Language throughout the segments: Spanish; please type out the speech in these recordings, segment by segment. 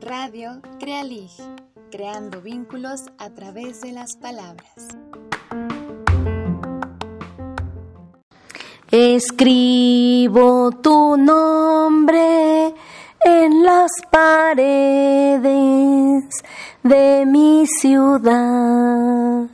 Radio Crealig, creando vínculos a través de las palabras. Escribo tu nombre en las paredes de mi ciudad.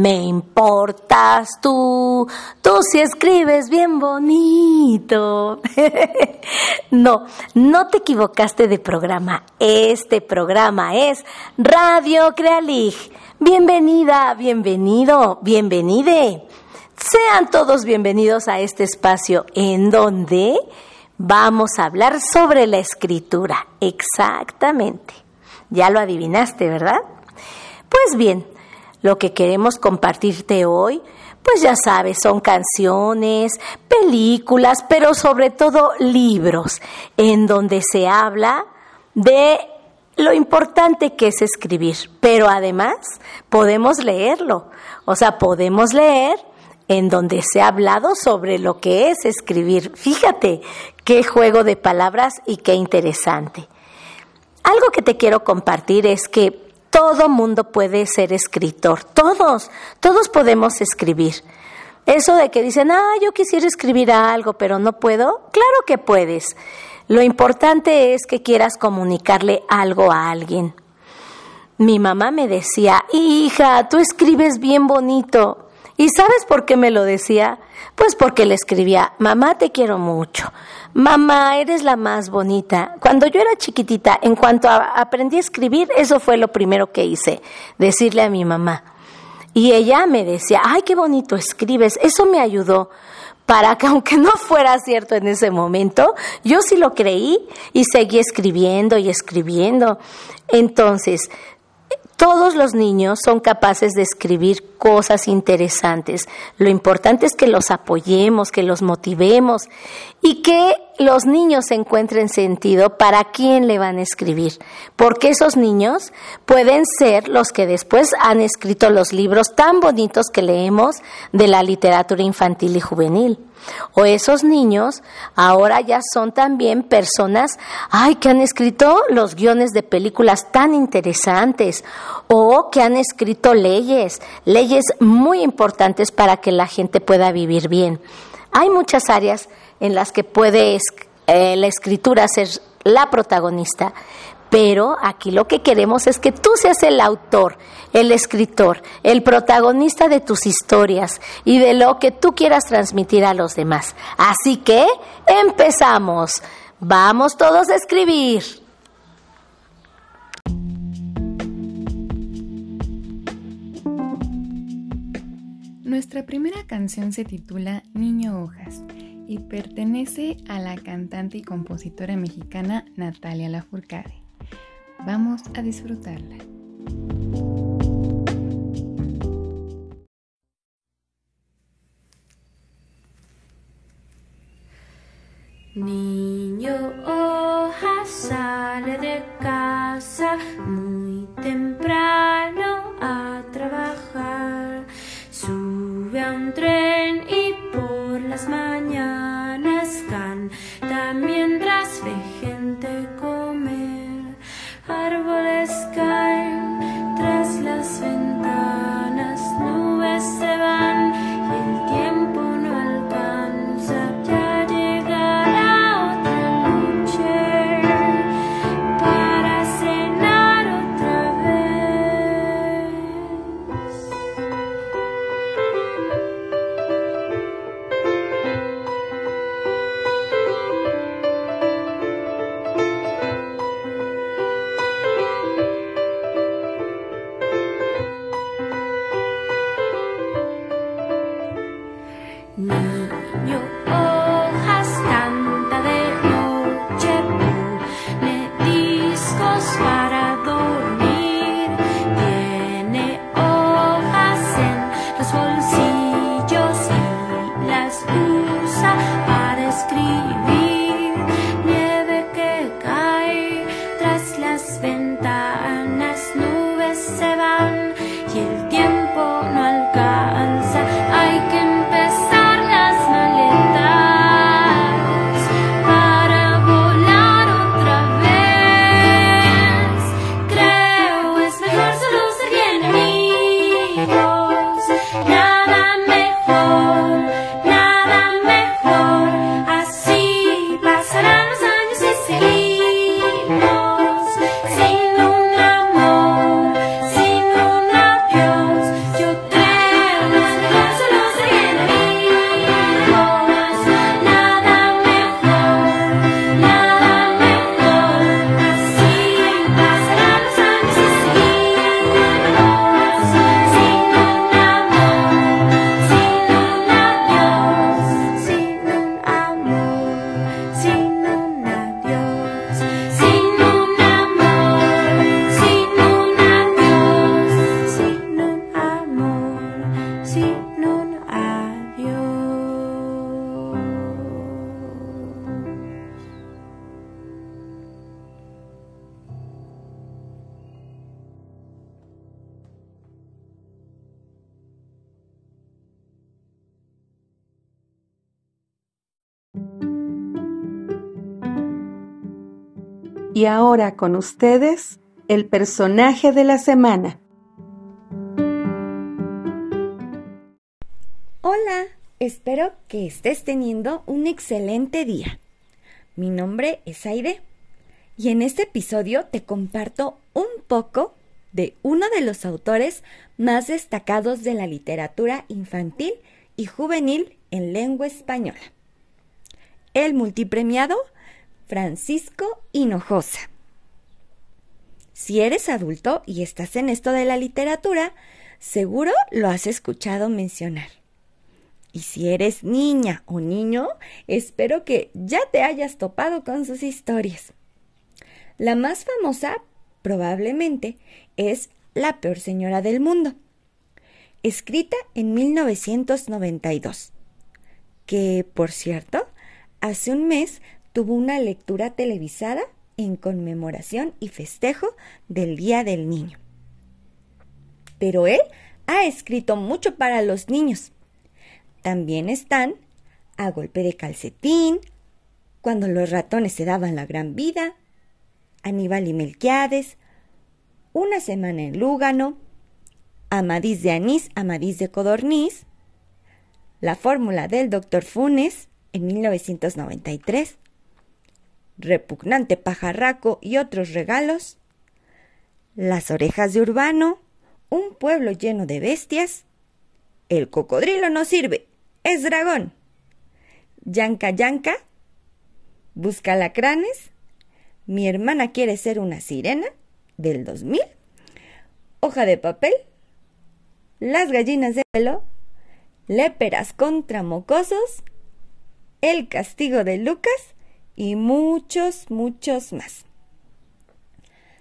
Me importas tú, tú si escribes bien bonito. no, no te equivocaste de programa. Este programa es Radio Crealig. Bienvenida, bienvenido, bienvenide. Sean todos bienvenidos a este espacio en donde vamos a hablar sobre la escritura. Exactamente. Ya lo adivinaste, ¿verdad? Pues bien, lo que queremos compartirte hoy, pues ya sabes, son canciones, películas, pero sobre todo libros, en donde se habla de lo importante que es escribir, pero además podemos leerlo, o sea, podemos leer en donde se ha hablado sobre lo que es escribir. Fíjate qué juego de palabras y qué interesante. Algo que te quiero compartir es que todo mundo puede ser escritor, todos, todos podemos escribir. Eso de que dicen, ah, yo quisiera escribir algo, pero no puedo, claro que puedes. Lo importante es que quieras comunicarle algo a alguien. Mi mamá me decía, hija, tú escribes bien bonito. ¿Y sabes por qué me lo decía? Pues porque le escribía, mamá te quiero mucho, mamá eres la más bonita. Cuando yo era chiquitita, en cuanto aprendí a escribir, eso fue lo primero que hice, decirle a mi mamá. Y ella me decía, ay, qué bonito escribes. Eso me ayudó para que aunque no fuera cierto en ese momento, yo sí lo creí y seguí escribiendo y escribiendo. Entonces, todos los niños son capaces de escribir cosas interesantes. Lo importante es que los apoyemos, que los motivemos y que los niños encuentren sentido para quién le van a escribir. Porque esos niños pueden ser los que después han escrito los libros tan bonitos que leemos de la literatura infantil y juvenil. O esos niños ahora ya son también personas, ay, que han escrito los guiones de películas tan interesantes o que han escrito leyes, leyes muy importantes para que la gente pueda vivir bien. Hay muchas áreas en las que puede eh, la escritura ser la protagonista, pero aquí lo que queremos es que tú seas el autor, el escritor, el protagonista de tus historias y de lo que tú quieras transmitir a los demás. Así que empezamos. Vamos todos a escribir. Nuestra primera canción se titula Niño Hojas y pertenece a la cantante y compositora mexicana Natalia Lafourcade. Vamos a disfrutarla. Y ahora con ustedes, el personaje de la semana. Hola, espero que estés teniendo un excelente día. Mi nombre es Aide y en este episodio te comparto un poco de uno de los autores más destacados de la literatura infantil y juvenil en lengua española. El multipremiado Francisco Hinojosa. Si eres adulto y estás en esto de la literatura, seguro lo has escuchado mencionar. Y si eres niña o niño, espero que ya te hayas topado con sus historias. La más famosa, probablemente, es La peor señora del mundo, escrita en 1992, que, por cierto, hace un mes tuvo una lectura televisada en conmemoración y festejo del Día del Niño. Pero él ha escrito mucho para los niños. También están A golpe de calcetín, Cuando los ratones se daban la gran vida, Aníbal y Melquiades, Una semana en Lúgano, Amadís de Anís, Amadís de Codorniz, La fórmula del doctor Funes en 1993, repugnante pajarraco y otros regalos, las orejas de Urbano, un pueblo lleno de bestias, el cocodrilo no sirve, es dragón, yanca yanca, busca lacranes, mi hermana quiere ser una sirena, del 2000, hoja de papel, las gallinas de pelo, léperas contra mocosos, el castigo de Lucas, y muchos, muchos más.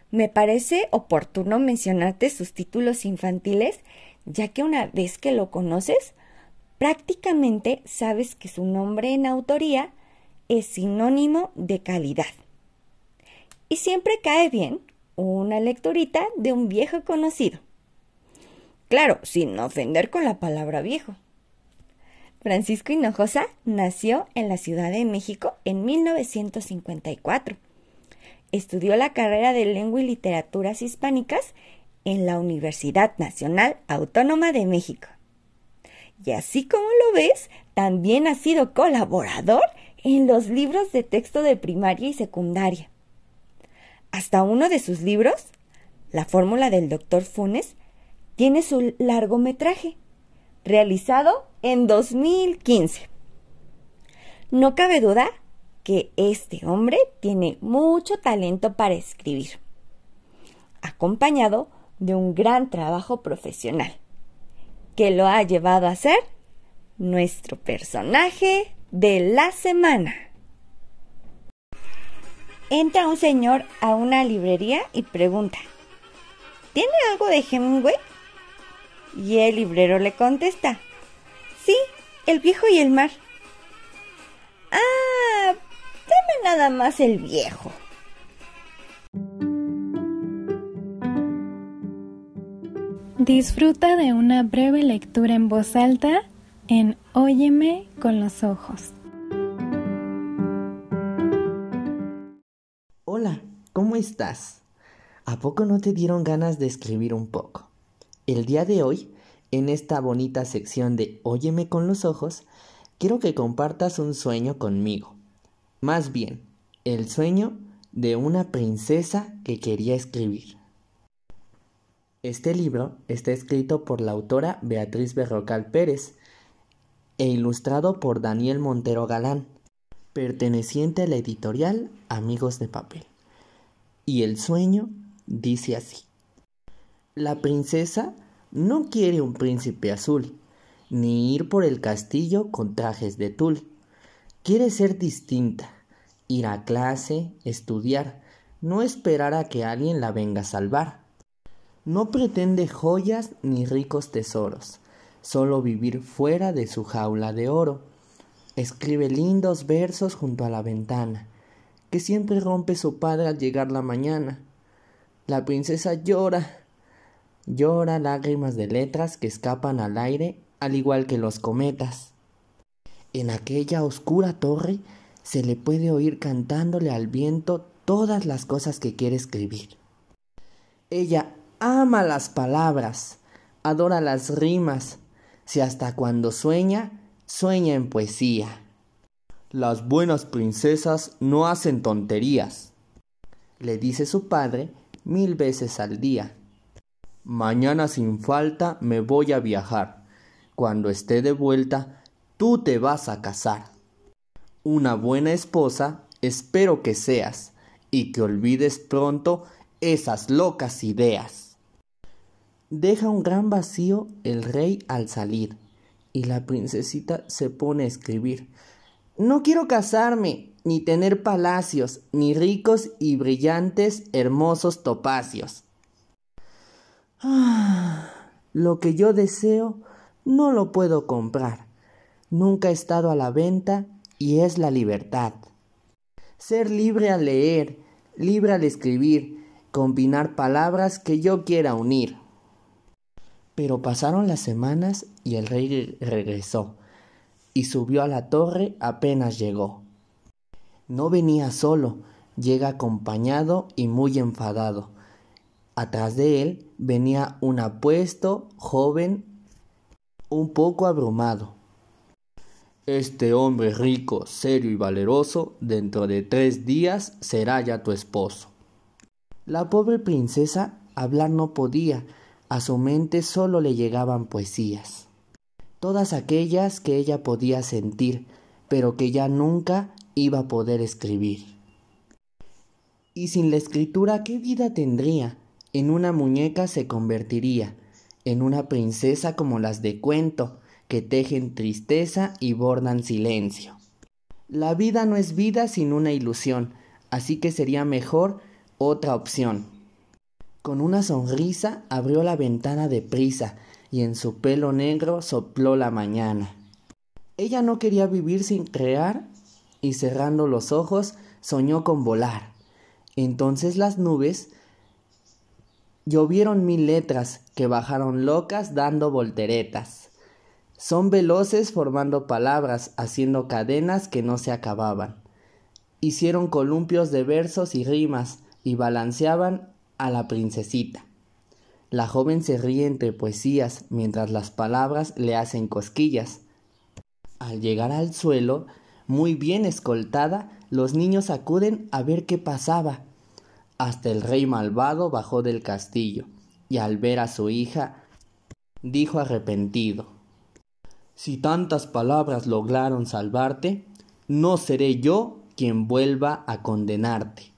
Me parece oportuno mencionarte sus títulos infantiles, ya que una vez que lo conoces, prácticamente sabes que su nombre en autoría es sinónimo de calidad. Y siempre cae bien una lecturita de un viejo conocido. Claro, sin ofender con la palabra viejo. Francisco Hinojosa nació en la Ciudad de México en 1954. Estudió la carrera de Lengua y Literaturas Hispánicas en la Universidad Nacional Autónoma de México. Y así como lo ves, también ha sido colaborador en los libros de texto de primaria y secundaria. Hasta uno de sus libros, La fórmula del doctor Funes, tiene su largometraje realizado en 2015. No cabe duda que este hombre tiene mucho talento para escribir, acompañado de un gran trabajo profesional, que lo ha llevado a ser nuestro personaje de la semana. Entra un señor a una librería y pregunta, ¿Tiene algo de Hemingway? Y el librero le contesta, sí, el viejo y el mar. Ah, dame nada más el viejo. Disfruta de una breve lectura en voz alta en Óyeme con los ojos. Hola, ¿cómo estás? ¿A poco no te dieron ganas de escribir un poco? El día de hoy, en esta bonita sección de Óyeme con los ojos, quiero que compartas un sueño conmigo. Más bien, el sueño de una princesa que quería escribir. Este libro está escrito por la autora Beatriz Berrocal Pérez e ilustrado por Daniel Montero Galán, perteneciente a la editorial Amigos de Papel. Y el sueño dice así. La princesa no quiere un príncipe azul, ni ir por el castillo con trajes de tul. Quiere ser distinta, ir a clase, estudiar, no esperar a que alguien la venga a salvar. No pretende joyas ni ricos tesoros, solo vivir fuera de su jaula de oro. Escribe lindos versos junto a la ventana, que siempre rompe su padre al llegar la mañana. La princesa llora llora lágrimas de letras que escapan al aire al igual que los cometas. En aquella oscura torre se le puede oír cantándole al viento todas las cosas que quiere escribir. Ella ama las palabras, adora las rimas, si hasta cuando sueña, sueña en poesía. Las buenas princesas no hacen tonterías, le dice su padre mil veces al día. Mañana sin falta me voy a viajar. Cuando esté de vuelta, tú te vas a casar. Una buena esposa espero que seas y que olvides pronto esas locas ideas. Deja un gran vacío el rey al salir y la princesita se pone a escribir. No quiero casarme, ni tener palacios, ni ricos y brillantes hermosos topacios. Ah, lo que yo deseo no lo puedo comprar. Nunca he estado a la venta y es la libertad. Ser libre al leer, libre al escribir, combinar palabras que yo quiera unir. Pero pasaron las semanas y el rey regresó y subió a la torre apenas llegó. No venía solo, llega acompañado y muy enfadado. Atrás de él venía un apuesto, joven, un poco abrumado. Este hombre rico, serio y valeroso, dentro de tres días será ya tu esposo. La pobre princesa hablar no podía, a su mente solo le llegaban poesías todas aquellas que ella podía sentir, pero que ya nunca iba a poder escribir. Y sin la escritura, ¿qué vida tendría? En una muñeca se convertiría, en una princesa como las de cuento, que tejen tristeza y bordan silencio. La vida no es vida sin una ilusión, así que sería mejor otra opción. Con una sonrisa abrió la ventana de prisa, y en su pelo negro sopló la mañana. Ella no quería vivir sin crear y cerrando los ojos soñó con volar. Entonces las nubes llovieron mil letras que bajaron locas dando volteretas. Son veloces formando palabras, haciendo cadenas que no se acababan. Hicieron columpios de versos y rimas y balanceaban a la princesita. La joven se ríe entre poesías mientras las palabras le hacen cosquillas. Al llegar al suelo, muy bien escoltada, los niños acuden a ver qué pasaba. Hasta el rey malvado bajó del castillo y al ver a su hija dijo arrepentido Si tantas palabras lograron salvarte, no seré yo quien vuelva a condenarte.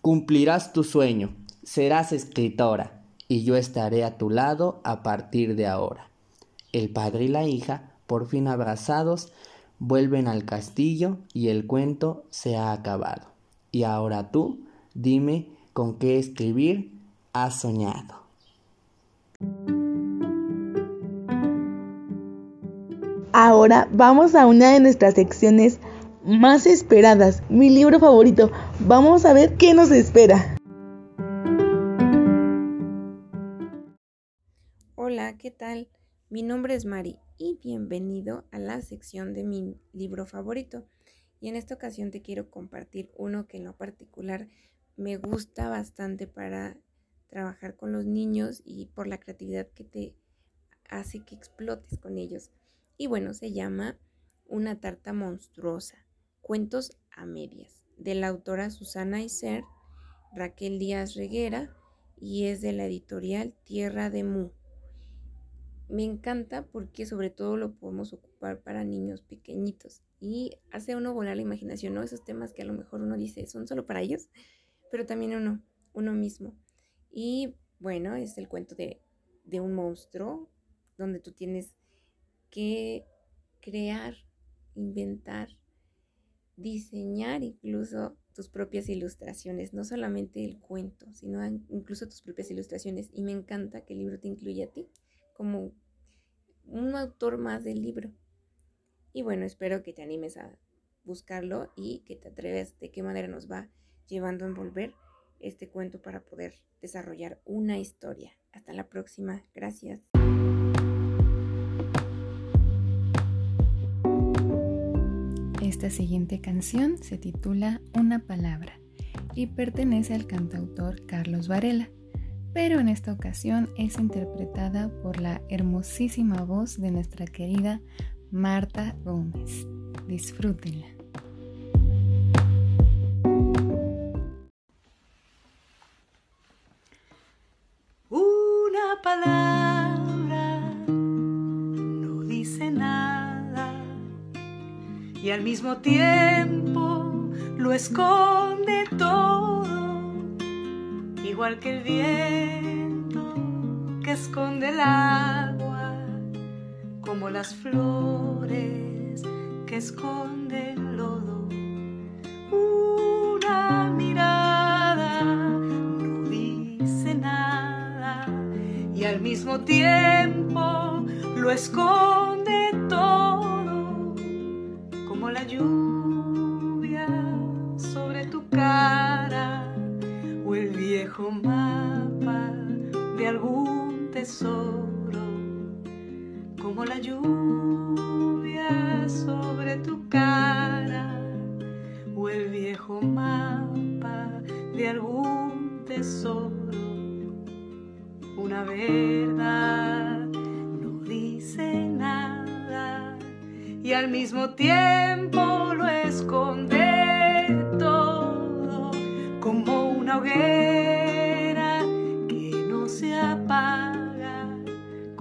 Cumplirás tu sueño, serás escritora y yo estaré a tu lado a partir de ahora. El padre y la hija, por fin abrazados, vuelven al castillo y el cuento se ha acabado. Y ahora tú, dime con qué escribir has soñado. Ahora vamos a una de nuestras secciones más esperadas, mi libro favorito. Vamos a ver qué nos espera. Hola, ¿qué tal? Mi nombre es Mari y bienvenido a la sección de mi libro favorito. Y en esta ocasión te quiero compartir uno que en lo particular me gusta bastante para trabajar con los niños y por la creatividad que te hace que explotes con ellos. Y bueno, se llama Una tarta monstruosa, cuentos a medias, de la autora Susana Iser, Raquel Díaz Reguera y es de la editorial Tierra de Mu. Me encanta porque sobre todo lo podemos ocupar para niños pequeñitos y hace uno volar la imaginación, ¿no? Esos temas que a lo mejor uno dice son solo para ellos, pero también uno, uno mismo. Y bueno, es el cuento de, de un monstruo donde tú tienes que crear, inventar, diseñar incluso tus propias ilustraciones, no solamente el cuento, sino incluso tus propias ilustraciones. Y me encanta que el libro te incluya a ti como un autor más del libro. Y bueno, espero que te animes a buscarlo y que te atreves de qué manera nos va llevando a envolver este cuento para poder desarrollar una historia. Hasta la próxima. Gracias. Esta siguiente canción se titula Una palabra y pertenece al cantautor Carlos Varela, pero en esta ocasión es interpretada por la hermosísima voz de nuestra querida Marta Gómez. Disfrútenla. Tiempo lo esconde todo, igual que el viento que esconde el agua, como las flores que esconden el lodo. Una mirada no dice nada y al mismo tiempo lo esconde todo,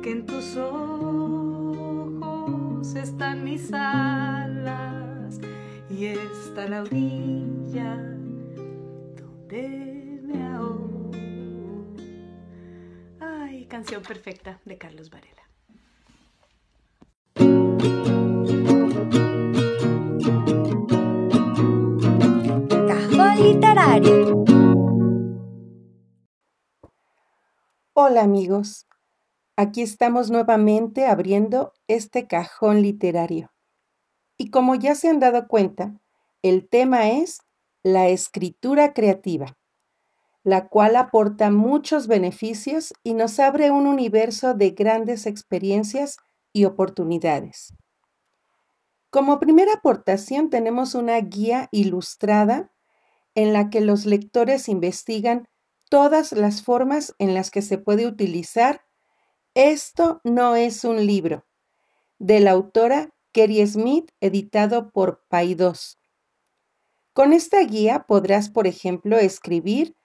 porque en tus ojos están mis alas y está la orilla donde me ahogo. Ay, canción perfecta de Carlos Varela. Cajón literario. Hola amigos, aquí estamos nuevamente abriendo este cajón literario. Y como ya se han dado cuenta, el tema es la escritura creativa, la cual aporta muchos beneficios y nos abre un universo de grandes experiencias y oportunidades. Como primera aportación tenemos una guía ilustrada en la que los lectores investigan todas las formas en las que se puede utilizar Esto no es un libro, de la autora Kerry Smith, editado por Paidós. Con esta guía podrás, por ejemplo, escribir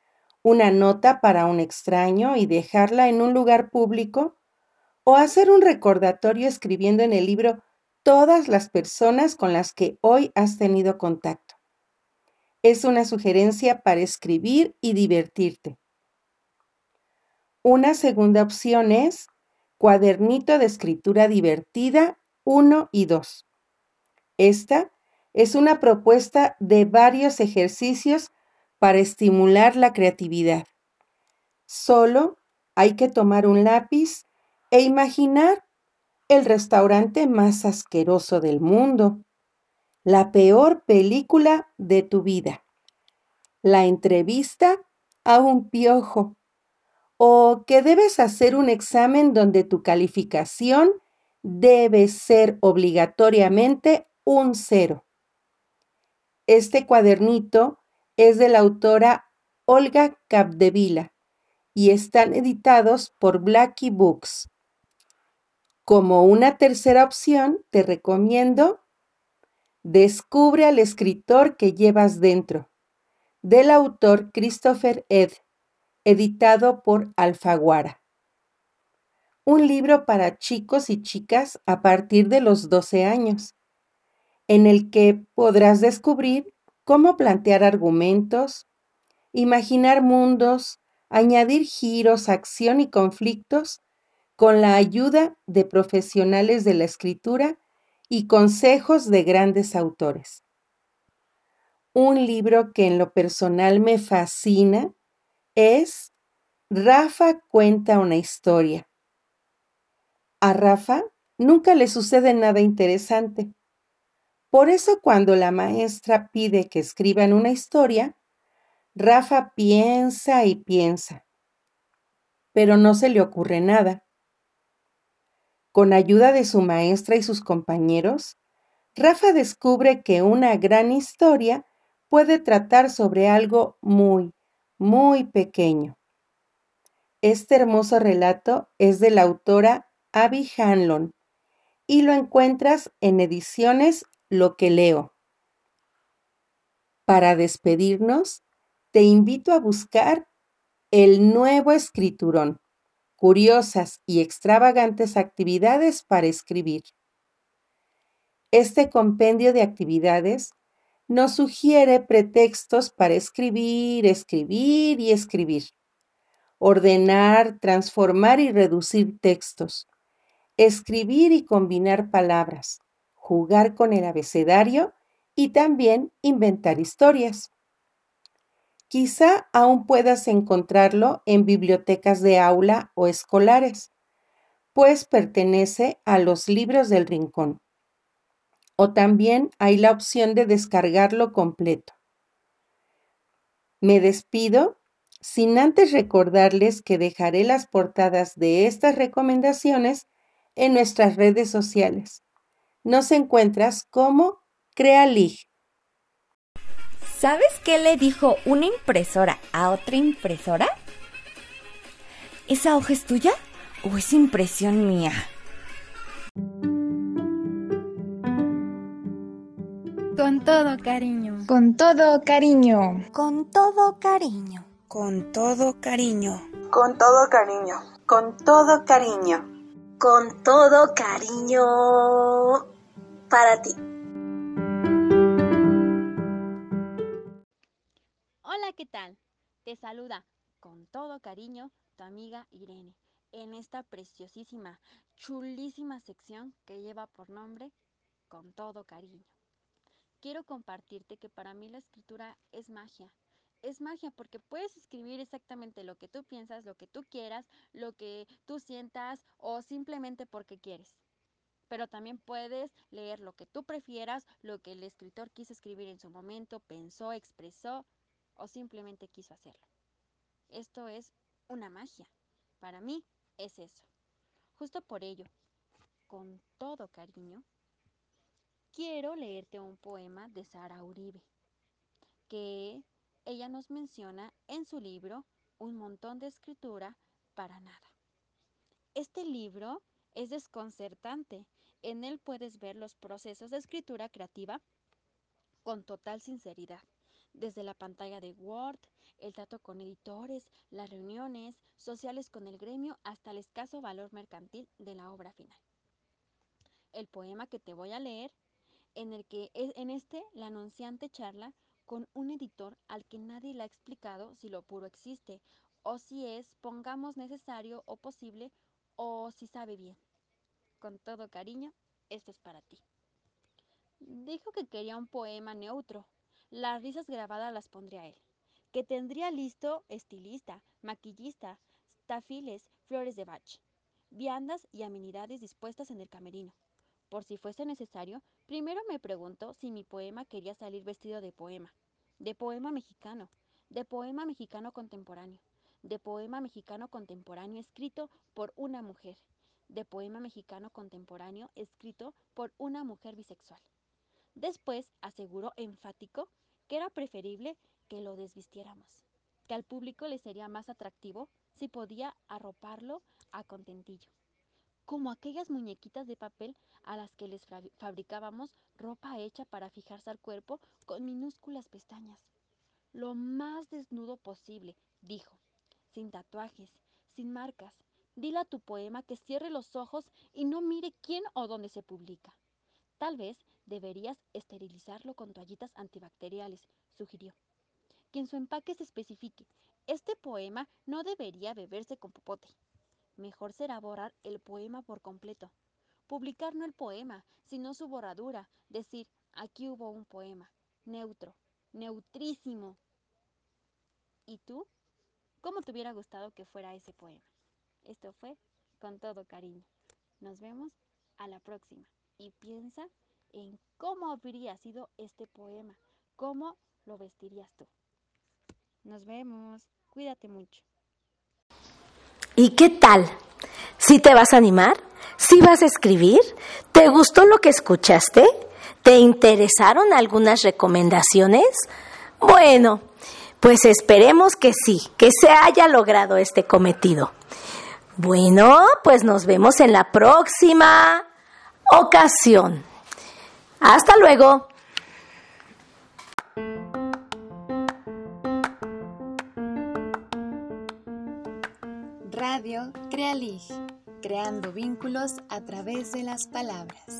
una nota para un extraño y dejarla en un lugar público o hacer un recordatorio escribiendo en el libro todas las personas con las que hoy has tenido contacto. Es una sugerencia para escribir y divertirte. Una segunda opción es cuadernito de escritura divertida 1 y 2. Esta es una propuesta de varios ejercicios para estimular la creatividad. Solo hay que tomar un lápiz e imaginar el restaurante más asqueroso del mundo, la peor película de tu vida, la entrevista a un piojo, o que debes hacer un examen donde tu calificación debe ser obligatoriamente un cero. Este cuadernito es de la autora Olga Capdevila y están editados por Blackie Books. Como una tercera opción, te recomiendo Descubre al escritor que llevas dentro, del autor Christopher Ed, editado por Alfaguara. Un libro para chicos y chicas a partir de los 12 años, en el que podrás descubrir cómo plantear argumentos, imaginar mundos, añadir giros, acción y conflictos con la ayuda de profesionales de la escritura y consejos de grandes autores. un libro que en lo personal me fascina es Rafa cuenta una historia. A Rafa nunca le sucede nada interesante. Por eso cuando la maestra pide que escriban una historia, Rafa piensa y piensa, pero no se le ocurre nada. Con ayuda de su maestra y sus compañeros, Rafa descubre que una gran historia puede tratar sobre algo muy, muy pequeño. Este hermoso relato es de la autora Abby Hanlon y lo encuentras en ediciones Lo que leo. Para despedirnos, te invito a buscar el nuevo escriturón, curiosas y extravagantes actividades para escribir. Este compendio de actividades nos sugiere pretextos para escribir, escribir y escribir, ordenar, transformar y reducir textos, escribir y combinar palabras, jugar con el abecedario y también inventar historias. Quizá aún puedas encontrarlo en bibliotecas de aula o escolares, pues pertenece a los libros del rincón. O también hay la opción de descargarlo completo. Me despido sin antes recordarles que dejaré las portadas de estas recomendaciones en nuestras redes sociales. Nos encuentras como CreaLig. ¿Sabes qué le dijo una impresora a otra impresora? ¿Esa hoja es tuya o es impresión mía? Con todo cariño. Con todo cariño. Con todo cariño. Con todo cariño. Con todo cariño. Con todo cariño. Con todo cariño para ti. Hola, ¿qué tal? Te saluda con todo cariño tu amiga Irene en esta preciosísima, chulísima sección que lleva por nombre Con todo cariño. Quiero compartirte que para mí la escritura es magia. Es magia porque puedes escribir exactamente lo que tú piensas, lo que tú quieras, lo que tú sientas o simplemente porque quieres. Pero también puedes leer lo que tú prefieras, lo que el escritor quiso escribir en su momento, pensó, expresó o simplemente quiso hacerlo. Esto es una magia. Para mí es eso. Justo por ello, con todo cariño, quiero leerte un poema de Sara Uribe, que ella nos menciona en su libro Un montón de escritura para nada. Este libro es desconcertante. En él puedes ver los procesos de escritura creativa con total sinceridad desde la pantalla de Word, el trato con editores, las reuniones sociales con el gremio, hasta el escaso valor mercantil de la obra final. El poema que te voy a leer, en el que en este la anunciante charla con un editor al que nadie le ha explicado si lo puro existe, o si es, pongamos necesario o posible, o si sabe bien. Con todo cariño, esto es para ti. Dijo que quería un poema neutro, las risas grabadas las pondría él. Que tendría listo estilista, maquillista, tafiles, flores de bach, viandas y amenidades dispuestas en el camerino. Por si fuese necesario, primero me preguntó si mi poema quería salir vestido de poema, de poema mexicano, de poema mexicano contemporáneo, de poema mexicano contemporáneo escrito por una mujer, de poema mexicano contemporáneo escrito por una mujer bisexual. Después aseguró enfático que era preferible que lo desvistiéramos, que al público le sería más atractivo si podía arroparlo a contentillo, como aquellas muñequitas de papel a las que les fabricábamos ropa hecha para fijarse al cuerpo con minúsculas pestañas. Lo más desnudo posible, dijo, sin tatuajes, sin marcas. Dile a tu poema que cierre los ojos y no mire quién o dónde se publica. Tal vez deberías esterilizarlo con toallitas antibacteriales, sugirió. Que en su empaque se especifique, este poema no debería beberse con popote. Mejor será borrar el poema por completo. Publicar no el poema, sino su borradura, decir, aquí hubo un poema, neutro, neutrísimo. ¿Y tú? ¿Cómo te hubiera gustado que fuera ese poema? Esto fue con todo cariño. Nos vemos a la próxima y piensa en cómo habría sido este poema, cómo lo vestirías tú. Nos vemos. Cuídate mucho. ¿Y qué tal? ¿Sí te vas a animar? ¿Sí vas a escribir? ¿Te gustó lo que escuchaste? ¿Te interesaron algunas recomendaciones? Bueno, pues esperemos que sí, que se haya logrado este cometido. Bueno, pues nos vemos en la próxima ocasión. Hasta luego. Radio Crealig, creando vínculos a través de las palabras.